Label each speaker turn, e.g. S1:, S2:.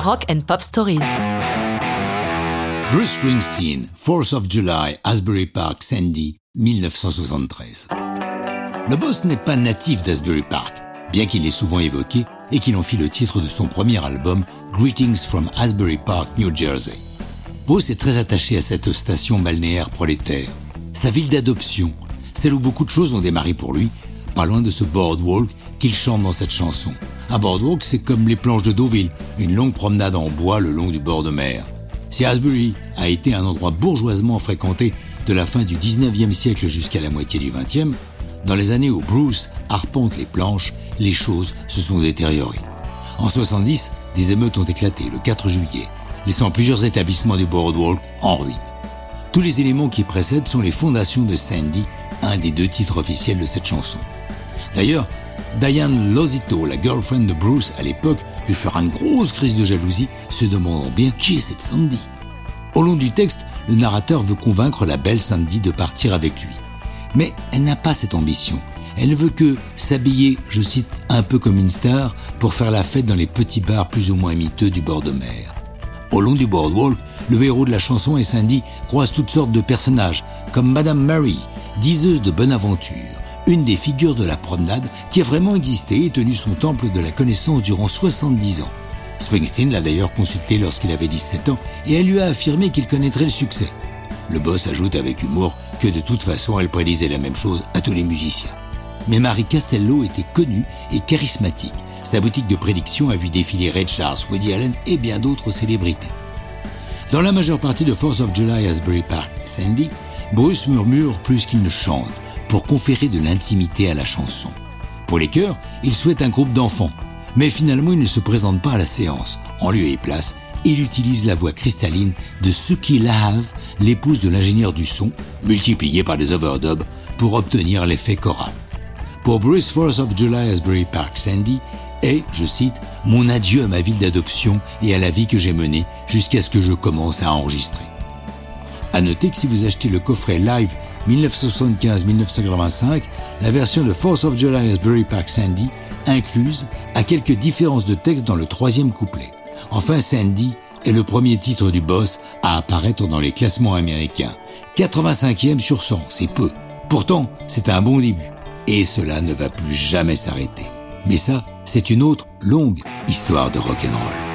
S1: Rock and Pop Stories.
S2: Bruce Springsteen, 4th of July, Asbury Park, Sandy, 1973. Le boss n'est pas natif d'Asbury Park, bien qu'il l'ait souvent évoqué et qu'il en fit le titre de son premier album, Greetings from Asbury Park, New Jersey. Bruce est très attaché à cette station balnéaire prolétaire, sa ville d'adoption, celle où beaucoup de choses ont démarré pour lui, pas loin de ce boardwalk qu'il chante dans cette chanson. Un boardwalk, c'est comme les planches de Deauville, une longue promenade en bois le long du bord de mer. Si Asbury a été un endroit bourgeoisement fréquenté de la fin du 19e siècle jusqu'à la moitié du 20e, dans les années où Bruce arpente les planches, les choses se sont détériorées. En 70, des émeutes ont éclaté le 4 juillet, laissant plusieurs établissements du boardwalk en ruine. Tous les éléments qui précèdent sont les fondations de Sandy, un des deux titres officiels de cette chanson. D'ailleurs, Diane Lozito, la girlfriend de Bruce à l'époque, lui fera une grosse crise de jalousie, se demandant bien qui est cette Sandy. Au long du texte, le narrateur veut convaincre la belle Sandy de partir avec lui. Mais elle n'a pas cette ambition. Elle ne veut que s'habiller, je cite, un peu comme une star pour faire la fête dans les petits bars plus ou moins miteux du bord de mer. Au long du boardwalk, le héros de la chanson et Sandy croisent toutes sortes de personnages, comme Madame Mary, diseuse de bonne aventure, une des figures de la promenade qui a vraiment existé et tenu son temple de la connaissance durant 70 ans. Springsteen l'a d'ailleurs consulté lorsqu'il avait 17 ans et elle lui a affirmé qu'il connaîtrait le succès. Le boss ajoute avec humour que de toute façon elle prédisait la même chose à tous les musiciens. Mais Marie Castello était connue et charismatique. Sa boutique de prédiction a vu défiler Red Charles, Woody Allen et bien d'autres célébrités. Dans la majeure partie de Force of July Asbury Park, Sandy, Bruce murmure plus qu'il ne chante pour conférer de l'intimité à la chanson. Pour les chœurs, il souhaite un groupe d'enfants, mais finalement il ne se présente pas à la séance. En lieu et place, il utilise la voix cristalline de Suki Lahave, l'épouse de l'ingénieur du son, multipliée par des overdubs pour obtenir l'effet choral. Pour Bruce Force of July Asbury Park Sandy est, je cite, mon adieu à ma ville d'adoption et à la vie que j'ai menée jusqu'à ce que je commence à enregistrer. À noter que si vous achetez le coffret live 1975-1985, la version de Force of July Asbury Park Sandy incluse a quelques différences de texte dans le troisième couplet. Enfin, Sandy est le premier titre du boss à apparaître dans les classements américains. 85e sur 100, c'est peu. Pourtant, c'est un bon début. Et cela ne va plus jamais s'arrêter. Mais ça, c'est une autre longue histoire de rock'n'roll.